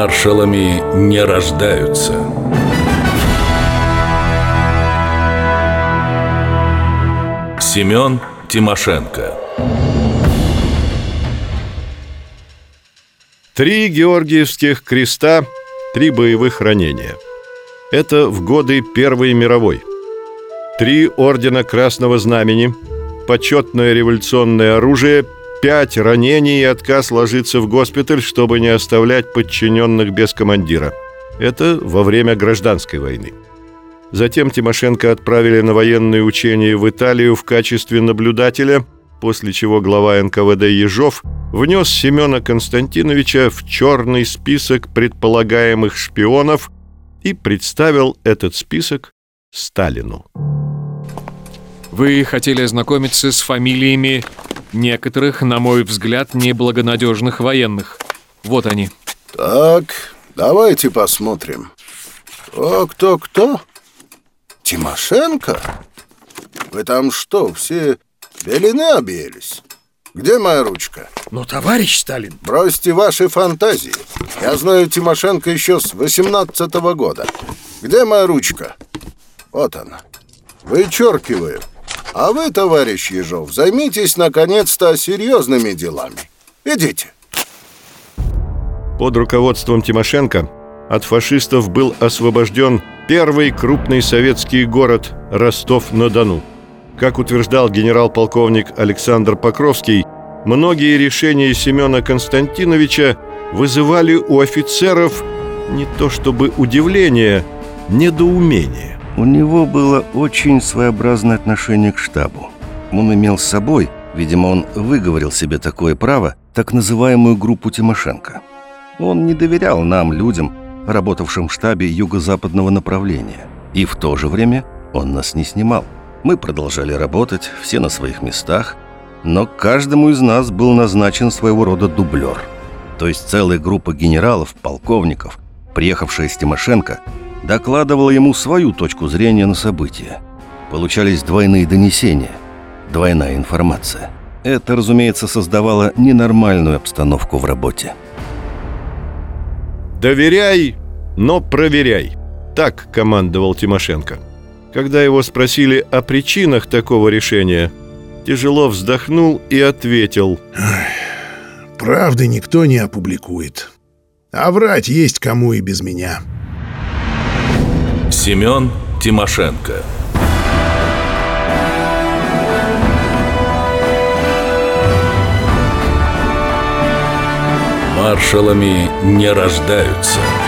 Маршалами не рождаются. Семен Тимошенко Три георгиевских креста, три боевых ранения. Это в годы Первой мировой. Три ордена Красного Знамени, почетное революционное оружие, пять ранений и отказ ложиться в госпиталь, чтобы не оставлять подчиненных без командира. Это во время гражданской войны. Затем Тимошенко отправили на военные учения в Италию в качестве наблюдателя, после чего глава НКВД Ежов внес Семена Константиновича в черный список предполагаемых шпионов и представил этот список Сталину. Вы хотели ознакомиться с фамилиями некоторых, на мой взгляд, неблагонадежных военных. Вот они. Так, давайте посмотрим. Кто, кто, кто? Тимошенко? Вы там что, все белины объелись? Где моя ручка? Ну, товарищ Сталин Бросьте ваши фантазии Я знаю Тимошенко еще с 18 -го года Где моя ручка? Вот она Вычеркиваю А вы, товарищ Ежов, займитесь наконец-то серьезными делами Идите Под руководством Тимошенко от фашистов был освобожден первый крупный советский город Ростов-на-Дону. Как утверждал генерал-полковник Александр Покровский, многие решения Семена Константиновича вызывали у офицеров не то чтобы удивление, недоумение. У него было очень своеобразное отношение к штабу. Он имел с собой, видимо, он выговорил себе такое право, так называемую группу Тимошенко. Он не доверял нам, людям, работавшим в штабе юго-западного направления. И в то же время он нас не снимал. Мы продолжали работать, все на своих местах, но каждому из нас был назначен своего рода дублер. То есть целая группа генералов, полковников, приехавшая из Тимошенко, докладывала ему свою точку зрения на события. Получались двойные донесения, двойная информация. Это, разумеется, создавало ненормальную обстановку в работе. «Доверяй, но проверяй», так командовал Тимошенко. Когда его спросили о причинах такого решения, тяжело вздохнул и ответил Правды никто не опубликует А врать есть кому и без меня Семен Тимошенко. Маршалами не рождаются –